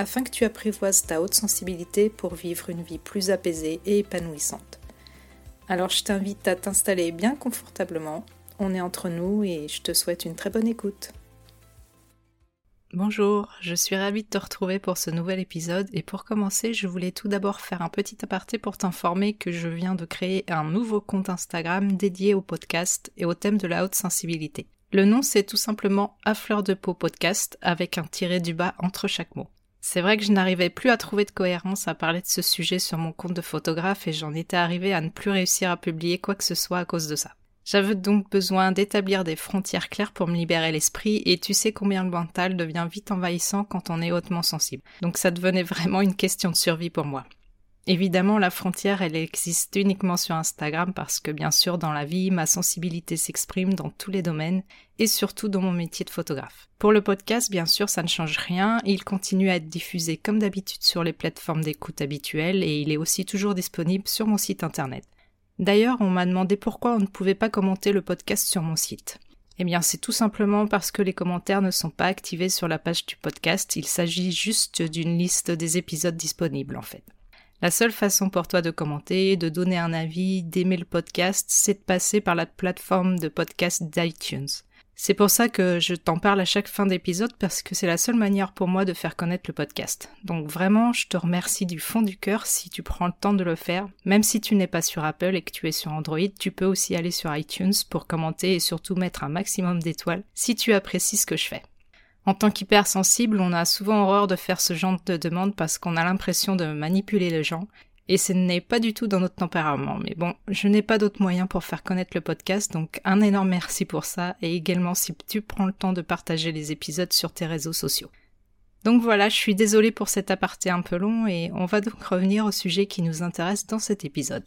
afin que tu apprivoises ta haute sensibilité pour vivre une vie plus apaisée et épanouissante. Alors je t'invite à t'installer bien confortablement, on est entre nous et je te souhaite une très bonne écoute. Bonjour, je suis ravie de te retrouver pour ce nouvel épisode et pour commencer je voulais tout d'abord faire un petit aparté pour t'informer que je viens de créer un nouveau compte Instagram dédié au podcast et au thème de la haute sensibilité. Le nom c'est tout simplement À fleur de peau podcast avec un tiré du bas entre chaque mot. C'est vrai que je n'arrivais plus à trouver de cohérence à parler de ce sujet sur mon compte de photographe et j'en étais arrivée à ne plus réussir à publier quoi que ce soit à cause de ça. J'avais donc besoin d'établir des frontières claires pour me libérer l'esprit et tu sais combien le mental devient vite envahissant quand on est hautement sensible. Donc ça devenait vraiment une question de survie pour moi. Évidemment, la frontière, elle existe uniquement sur Instagram parce que bien sûr, dans la vie, ma sensibilité s'exprime dans tous les domaines et surtout dans mon métier de photographe. Pour le podcast, bien sûr, ça ne change rien. Il continue à être diffusé comme d'habitude sur les plateformes d'écoute habituelles et il est aussi toujours disponible sur mon site internet. D'ailleurs, on m'a demandé pourquoi on ne pouvait pas commenter le podcast sur mon site. Eh bien, c'est tout simplement parce que les commentaires ne sont pas activés sur la page du podcast, il s'agit juste d'une liste des épisodes disponibles en fait. La seule façon pour toi de commenter, de donner un avis, d'aimer le podcast, c'est de passer par la plateforme de podcast d'iTunes. C'est pour ça que je t'en parle à chaque fin d'épisode parce que c'est la seule manière pour moi de faire connaître le podcast. Donc vraiment, je te remercie du fond du cœur si tu prends le temps de le faire. Même si tu n'es pas sur Apple et que tu es sur Android, tu peux aussi aller sur iTunes pour commenter et surtout mettre un maximum d'étoiles si tu apprécies ce que je fais. En tant qu'hypersensible, on a souvent horreur de faire ce genre de demande parce qu'on a l'impression de manipuler les gens, et ce n'est pas du tout dans notre tempérament. Mais bon, je n'ai pas d'autre moyen pour faire connaître le podcast, donc un énorme merci pour ça, et également si tu prends le temps de partager les épisodes sur tes réseaux sociaux. Donc voilà, je suis désolée pour cet aparté un peu long, et on va donc revenir au sujet qui nous intéresse dans cet épisode.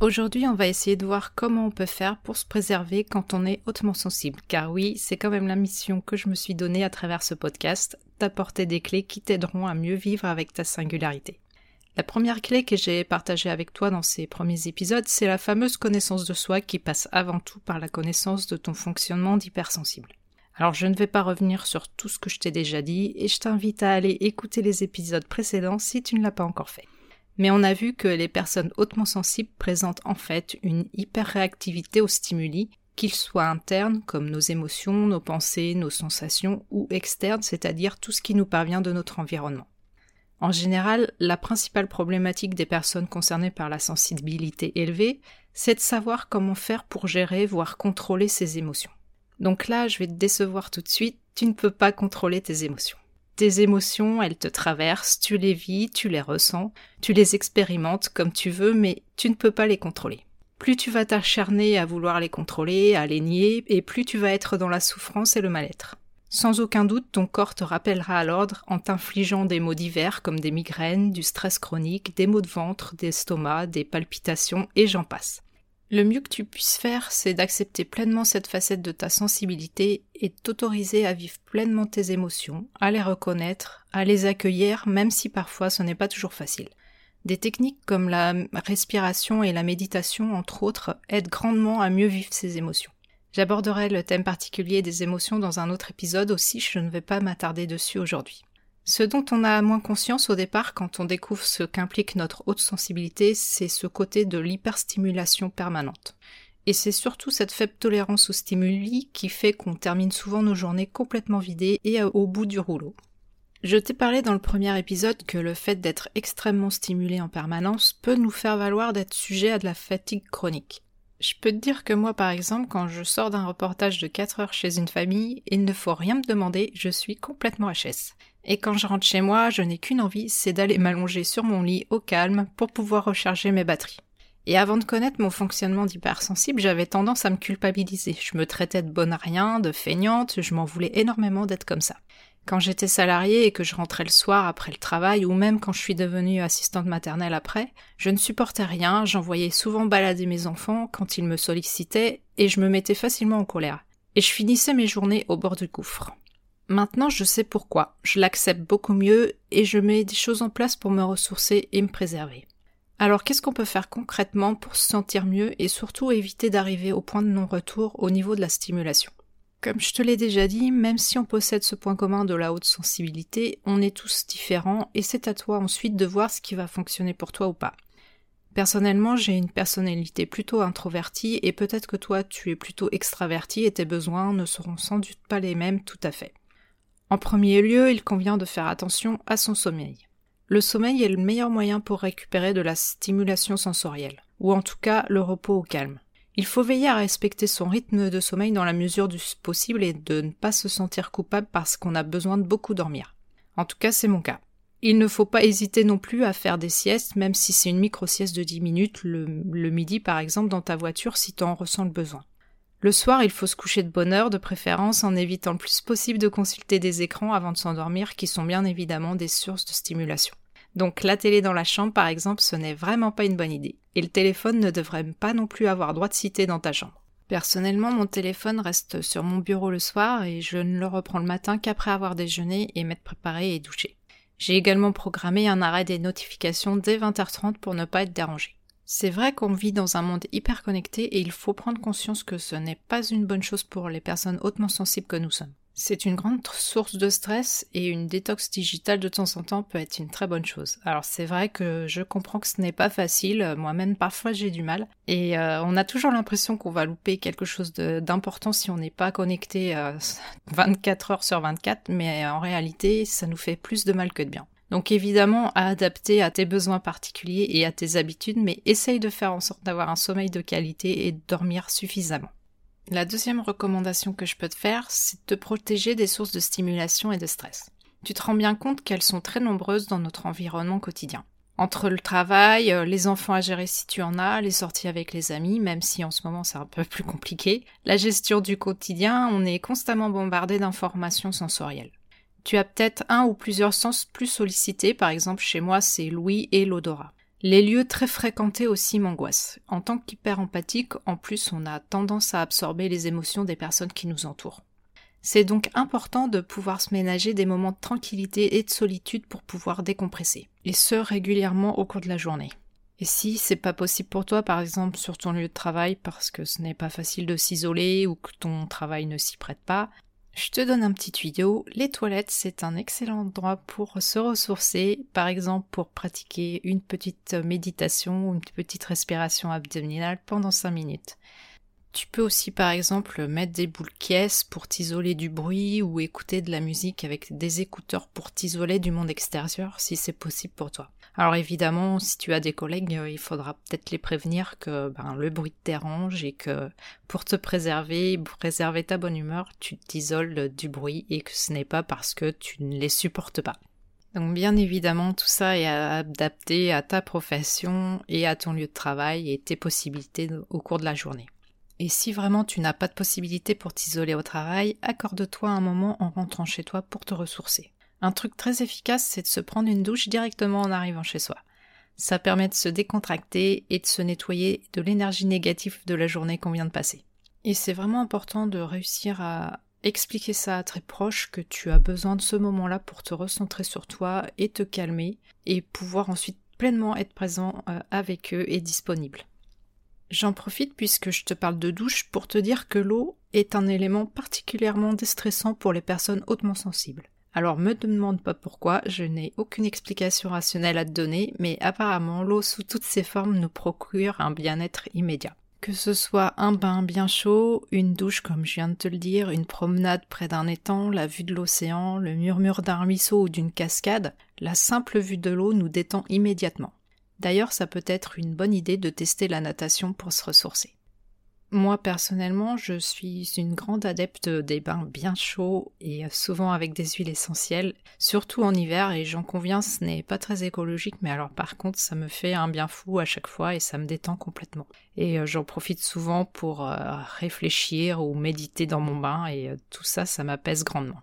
Aujourd'hui, on va essayer de voir comment on peut faire pour se préserver quand on est hautement sensible. Car oui, c'est quand même la mission que je me suis donnée à travers ce podcast, d'apporter des clés qui t'aideront à mieux vivre avec ta singularité. La première clé que j'ai partagée avec toi dans ces premiers épisodes, c'est la fameuse connaissance de soi qui passe avant tout par la connaissance de ton fonctionnement d'hypersensible. Alors je ne vais pas revenir sur tout ce que je t'ai déjà dit et je t'invite à aller écouter les épisodes précédents si tu ne l'as pas encore fait mais on a vu que les personnes hautement sensibles présentent en fait une hyperréactivité aux stimuli, qu'ils soient internes comme nos émotions, nos pensées, nos sensations, ou externes, c'est-à-dire tout ce qui nous parvient de notre environnement. En général, la principale problématique des personnes concernées par la sensibilité élevée, c'est de savoir comment faire pour gérer, voire contrôler ses émotions. Donc là, je vais te décevoir tout de suite, tu ne peux pas contrôler tes émotions. Tes émotions, elles te traversent, tu les vis, tu les ressens, tu les expérimentes comme tu veux, mais tu ne peux pas les contrôler. Plus tu vas t'acharner à vouloir les contrôler, à les nier, et plus tu vas être dans la souffrance et le mal-être. Sans aucun doute, ton corps te rappellera à l'ordre en t'infligeant des maux divers comme des migraines, du stress chronique, des maux de ventre, d'estomac, des palpitations, et j'en passe. Le mieux que tu puisses faire, c'est d'accepter pleinement cette facette de ta sensibilité et t'autoriser à vivre pleinement tes émotions, à les reconnaître, à les accueillir, même si parfois ce n'est pas toujours facile. Des techniques comme la respiration et la méditation, entre autres, aident grandement à mieux vivre ces émotions. J'aborderai le thème particulier des émotions dans un autre épisode aussi, je ne vais pas m'attarder dessus aujourd'hui. Ce dont on a moins conscience au départ quand on découvre ce qu'implique notre haute sensibilité, c'est ce côté de l'hyperstimulation permanente. Et c'est surtout cette faible tolérance aux stimuli qui fait qu'on termine souvent nos journées complètement vidées et au bout du rouleau. Je t'ai parlé dans le premier épisode que le fait d'être extrêmement stimulé en permanence peut nous faire valoir d'être sujet à de la fatigue chronique. Je peux te dire que moi, par exemple, quand je sors d'un reportage de 4 heures chez une famille, il ne faut rien me demander, je suis complètement HS. Et quand je rentre chez moi, je n'ai qu'une envie, c'est d'aller m'allonger sur mon lit au calme pour pouvoir recharger mes batteries. Et avant de connaître mon fonctionnement d'hypersensible, j'avais tendance à me culpabiliser. Je me traitais de bonne à rien, de feignante, je m'en voulais énormément d'être comme ça. Quand j'étais salariée et que je rentrais le soir après le travail, ou même quand je suis devenue assistante maternelle après, je ne supportais rien, j'envoyais souvent balader mes enfants quand ils me sollicitaient, et je me mettais facilement en colère. Et je finissais mes journées au bord du gouffre. Maintenant, je sais pourquoi, je l'accepte beaucoup mieux, et je mets des choses en place pour me ressourcer et me préserver. Alors qu'est-ce qu'on peut faire concrètement pour se sentir mieux et surtout éviter d'arriver au point de non-retour au niveau de la stimulation? Comme je te l'ai déjà dit, même si on possède ce point commun de la haute sensibilité, on est tous différents et c'est à toi ensuite de voir ce qui va fonctionner pour toi ou pas. Personnellement, j'ai une personnalité plutôt introvertie et peut-être que toi tu es plutôt extraverti et tes besoins ne seront sans doute pas les mêmes tout à fait. En premier lieu, il convient de faire attention à son sommeil. Le sommeil est le meilleur moyen pour récupérer de la stimulation sensorielle, ou en tout cas le repos au calme. Il faut veiller à respecter son rythme de sommeil dans la mesure du possible et de ne pas se sentir coupable parce qu'on a besoin de beaucoup dormir. En tout cas, c'est mon cas. Il ne faut pas hésiter non plus à faire des siestes, même si c'est une micro-sieste de 10 minutes, le, midi par exemple, dans ta voiture si tu en ressens le besoin. Le soir, il faut se coucher de bonne heure, de préférence en évitant le plus possible de consulter des écrans avant de s'endormir, qui sont bien évidemment des sources de stimulation. Donc la télé dans la chambre, par exemple, ce n'est vraiment pas une bonne idée. Et le téléphone ne devrait pas non plus avoir droit de citer dans ta chambre. Personnellement, mon téléphone reste sur mon bureau le soir et je ne le reprends le matin qu'après avoir déjeuné et m'être préparé et douché. J'ai également programmé un arrêt des notifications dès 20h30 pour ne pas être dérangé. C'est vrai qu'on vit dans un monde hyper connecté et il faut prendre conscience que ce n'est pas une bonne chose pour les personnes hautement sensibles que nous sommes. C'est une grande source de stress et une détox digitale de temps en temps peut être une très bonne chose. Alors c'est vrai que je comprends que ce n'est pas facile, moi-même parfois j'ai du mal et euh, on a toujours l'impression qu'on va louper quelque chose d'important si on n'est pas connecté 24 euh, heures sur 24, mais en réalité ça nous fait plus de mal que de bien. Donc évidemment à adapter à tes besoins particuliers et à tes habitudes, mais essaye de faire en sorte d'avoir un sommeil de qualité et de dormir suffisamment. La deuxième recommandation que je peux te faire, c'est de te protéger des sources de stimulation et de stress. Tu te rends bien compte qu'elles sont très nombreuses dans notre environnement quotidien. Entre le travail, euh, les enfants à gérer si tu en as, les sorties avec les amis, même si en ce moment c'est un peu plus compliqué, la gestion du quotidien, on est constamment bombardé d'informations sensorielles. Tu as peut-être un ou plusieurs sens plus sollicités, par exemple chez moi c'est l'ouïe et l'odorat. Les lieux très fréquentés aussi m'angoissent. En tant qu'hyper empathique, en plus, on a tendance à absorber les émotions des personnes qui nous entourent. C'est donc important de pouvoir se ménager des moments de tranquillité et de solitude pour pouvoir décompresser, et ce régulièrement au cours de la journée. Et si c'est pas possible pour toi, par exemple sur ton lieu de travail, parce que ce n'est pas facile de s'isoler ou que ton travail ne s'y prête pas, je te donne un petit tuyau. Les toilettes, c'est un excellent endroit pour se ressourcer, par exemple pour pratiquer une petite méditation ou une petite respiration abdominale pendant 5 minutes. Tu peux aussi par exemple mettre des boules caisses pour t'isoler du bruit ou écouter de la musique avec des écouteurs pour t'isoler du monde extérieur si c'est possible pour toi. Alors évidemment, si tu as des collègues, euh, il faudra peut-être les prévenir que ben, le bruit te dérange et que pour te préserver, préserver ta bonne humeur, tu t'isoles du bruit et que ce n'est pas parce que tu ne les supportes pas. Donc bien évidemment, tout ça est adapté à ta profession et à ton lieu de travail et tes possibilités au cours de la journée. Et si vraiment tu n'as pas de possibilité pour t'isoler au travail, accorde-toi un moment en rentrant chez toi pour te ressourcer. Un truc très efficace, c'est de se prendre une douche directement en arrivant chez soi. Ça permet de se décontracter et de se nettoyer de l'énergie négative de la journée qu'on vient de passer. Et c'est vraiment important de réussir à expliquer ça à très proche que tu as besoin de ce moment-là pour te recentrer sur toi et te calmer et pouvoir ensuite pleinement être présent euh, avec eux et disponible. J'en profite puisque je te parle de douche pour te dire que l'eau est un élément particulièrement déstressant pour les personnes hautement sensibles. Alors me demande pas pourquoi, je n'ai aucune explication rationnelle à te donner, mais apparemment l'eau sous toutes ses formes nous procure un bien-être immédiat. Que ce soit un bain bien chaud, une douche comme je viens de te le dire, une promenade près d'un étang, la vue de l'océan, le murmure d'un ruisseau ou d'une cascade, la simple vue de l'eau nous détend immédiatement. D'ailleurs, ça peut être une bonne idée de tester la natation pour se ressourcer. Moi personnellement, je suis une grande adepte des bains bien chauds et souvent avec des huiles essentielles, surtout en hiver et j'en conviens, ce n'est pas très écologique, mais alors par contre, ça me fait un bien fou à chaque fois et ça me détend complètement. Et euh, j'en profite souvent pour euh, réfléchir ou méditer dans mon bain et euh, tout ça, ça m'apaise grandement.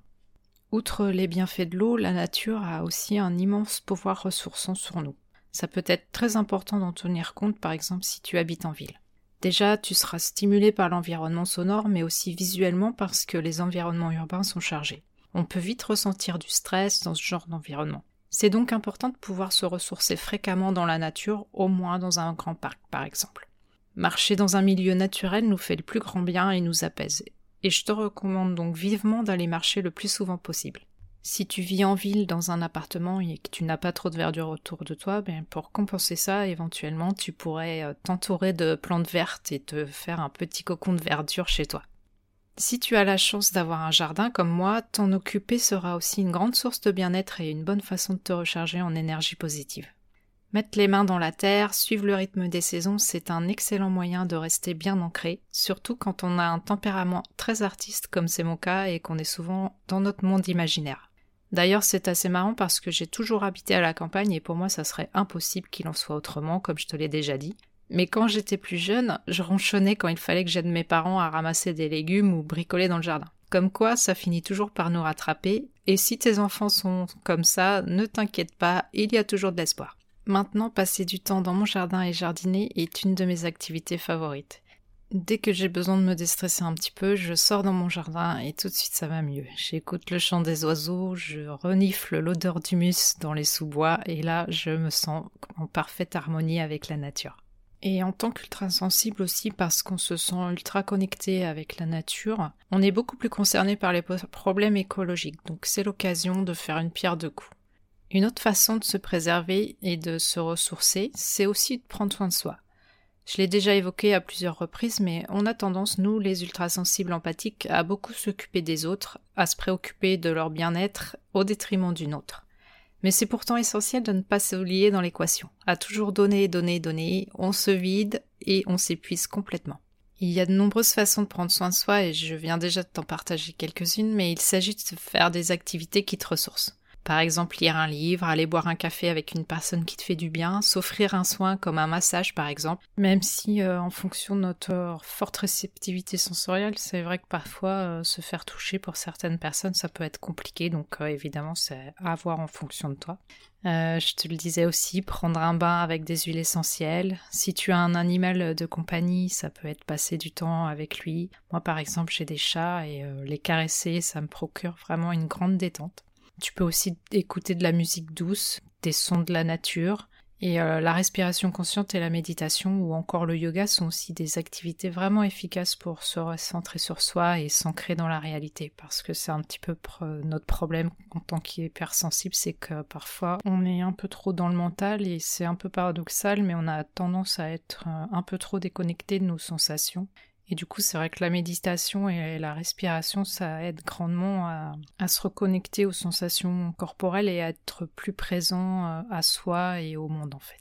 Outre les bienfaits de l'eau, la nature a aussi un immense pouvoir ressourçant sur nous. Ça peut être très important d'en tenir compte par exemple si tu habites en ville. Déjà, tu seras stimulé par l'environnement sonore, mais aussi visuellement parce que les environnements urbains sont chargés. On peut vite ressentir du stress dans ce genre d'environnement. C'est donc important de pouvoir se ressourcer fréquemment dans la nature, au moins dans un grand parc par exemple. Marcher dans un milieu naturel nous fait le plus grand bien et nous apaise. Et je te recommande donc vivement d'aller marcher le plus souvent possible. Si tu vis en ville dans un appartement et que tu n'as pas trop de verdure autour de toi, ben pour compenser ça, éventuellement, tu pourrais euh, t'entourer de plantes vertes et te faire un petit cocon de verdure chez toi. Si tu as la chance d'avoir un jardin comme moi, t'en occuper sera aussi une grande source de bien-être et une bonne façon de te recharger en énergie positive. Mettre les mains dans la terre, suivre le rythme des saisons, c'est un excellent moyen de rester bien ancré, surtout quand on a un tempérament très artiste comme c'est mon cas et qu'on est souvent dans notre monde imaginaire. D'ailleurs, c'est assez marrant parce que j'ai toujours habité à la campagne et pour moi, ça serait impossible qu'il en soit autrement, comme je te l'ai déjà dit. Mais quand j'étais plus jeune, je ronchonnais quand il fallait que j'aide mes parents à ramasser des légumes ou bricoler dans le jardin. Comme quoi, ça finit toujours par nous rattraper, et si tes enfants sont comme ça, ne t'inquiète pas, il y a toujours de l'espoir. Maintenant, passer du temps dans mon jardin et jardiner est une de mes activités favorites. Dès que j'ai besoin de me déstresser un petit peu, je sors dans mon jardin et tout de suite ça va mieux. J'écoute le chant des oiseaux, je renifle l'odeur d'humus dans les sous-bois et là je me sens en parfaite harmonie avec la nature. Et en tant qu'ultra sensible aussi parce qu'on se sent ultra connecté avec la nature, on est beaucoup plus concerné par les problèmes écologiques, donc c'est l'occasion de faire une pierre deux coups. Une autre façon de se préserver et de se ressourcer, c'est aussi de prendre soin de soi. Je l'ai déjà évoqué à plusieurs reprises, mais on a tendance, nous, les ultrasensibles empathiques, à beaucoup s'occuper des autres, à se préoccuper de leur bien-être au détriment d'une autre. Mais c'est pourtant essentiel de ne pas s'oublier dans l'équation. À toujours donner, donner, donner, on se vide et on s'épuise complètement. Il y a de nombreuses façons de prendre soin de soi et je viens déjà de t'en partager quelques-unes, mais il s'agit de faire des activités qui te ressourcent. Par exemple, lire un livre, aller boire un café avec une personne qui te fait du bien, s'offrir un soin comme un massage par exemple, même si euh, en fonction de notre forte réceptivité sensorielle, c'est vrai que parfois euh, se faire toucher pour certaines personnes ça peut être compliqué, donc euh, évidemment c'est à voir en fonction de toi. je te le disais aussi, prendre un bain avec des huiles essentielles. Si tu as un animal de compagnie, ça peut être passer du temps avec lui. Moi par exemple j'ai des chats et les caresser, ça me procure vraiment une grande détente. Tu peux aussi écouter de la musique douce, des sons de la nature. Et euh, la respiration consciente et la méditation ou encore le yoga sont aussi des activités vraiment efficaces pour se recentrer sur soi et s'ancrer dans la réalité. Parce que c'est un petit peu notre problème en tant qu'hypersensible, c'est que parfois on est un peu trop dans le mental et c'est un peu paradoxal, mais on a tendance à être euh, un peu trop déconnecté de nos sensations. Et du coup, c'est vrai que la méditation et la respiration, ça aide grandement à, se reconnecter aux sensations corporelles et à être plus présent euh, à soi et au monde en fait.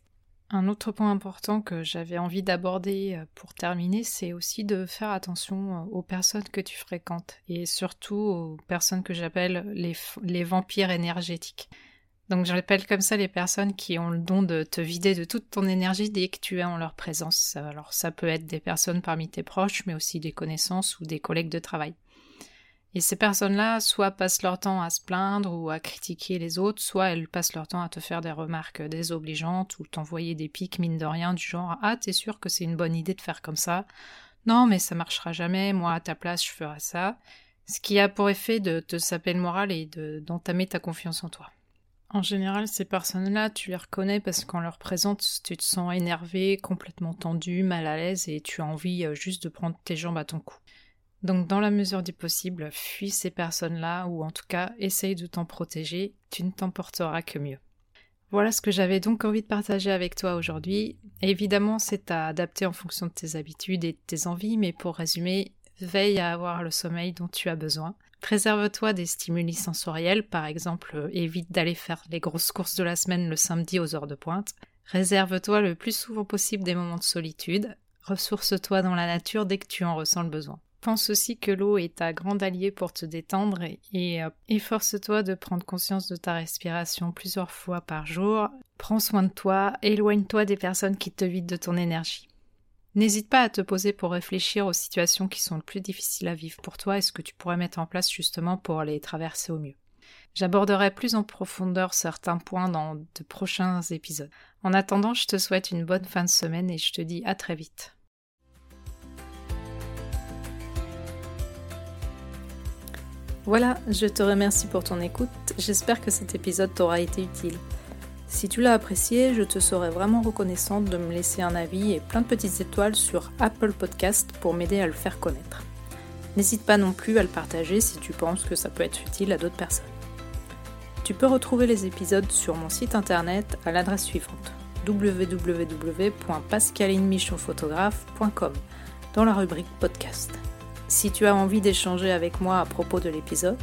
Un autre point important que j'avais envie d'aborder euh, pour terminer, c'est aussi de faire attention euh, aux personnes que tu fréquentes et surtout aux personnes que j'appelle les, les vampires énergétiques. Donc je comme ça les personnes qui ont le don de te vider de toute ton énergie dès que tu es en leur présence. Alors ça peut être des personnes parmi tes proches, mais aussi des connaissances ou des collègues de travail. Et ces personnes-là, soit passent leur temps à se plaindre ou à critiquer les autres, soit elles passent leur temps à te faire des remarques désobligeantes ou t'envoyer des pics mine de rien du genre Ah, t'es sûr que c'est une bonne idée de faire comme ça? Non, mais ça marchera jamais, moi à ta place je ferai ça. Ce qui a pour effet de te saper le moral et d'entamer ta confiance en toi. En général, ces personnes-là, tu les reconnais parce qu'en leur présence, tu te sens énervé, complètement tendu, mal à l'aise et tu as envie euh, juste de prendre tes jambes à ton cou. Donc, dans la mesure du possible, fuis ces personnes-là ou en tout cas, essaye de t'en protéger, tu ne t'emporteras que mieux. Voilà ce que j'avais donc envie de partager avec toi aujourd'hui. Évidemment, c'est à adapter en fonction de tes habitudes et de tes envies, mais pour résumer, veille à avoir le sommeil dont tu as besoin. Préserve-toi des stimuli sensoriels, par exemple, euh, évite d'aller faire les grosses courses de la semaine le samedi aux heures de pointe. Réserve-toi le plus souvent possible des moments de solitude. Ressource-toi dans la nature dès que tu en ressens le besoin. Pense aussi que l'eau est ta grande alliée pour te détendre et, euh, efforce-toi de prendre conscience de ta respiration plusieurs fois par jour. Prends soin de toi, éloigne-toi des personnes qui te vident de ton énergie. N'hésite pas à te poser pour réfléchir aux situations qui sont le plus difficiles à vivre pour toi et ce que tu pourrais mettre en place justement pour les traverser au mieux. J'aborderai plus en profondeur certains points dans de prochains épisodes. En attendant, je te souhaite une bonne fin de semaine et je te dis à très vite. Voilà, je te remercie pour ton écoute. J'espère que cet épisode t'aura été utile. Si tu l'as apprécié, je te serais vraiment reconnaissante de me laisser un avis et plein de petites étoiles sur Apple Podcast pour m'aider à le faire connaître. N'hésite pas non plus à le partager si tu penses que ça peut être utile à d'autres personnes. Tu peux retrouver les épisodes sur mon site internet à l'adresse suivante www.pascalinemichonphotographe.com dans la rubrique podcast. Si tu as envie d'échanger avec moi à propos de l'épisode,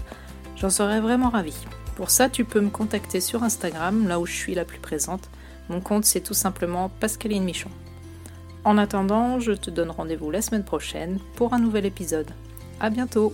j'en serais vraiment ravie. Pour ça, tu peux me contacter sur Instagram, là où je suis la plus présente. Mon compte, c'est tout simplement Pascaline Michon. En attendant, je te donne rendez-vous la semaine prochaine pour un nouvel épisode. À bientôt!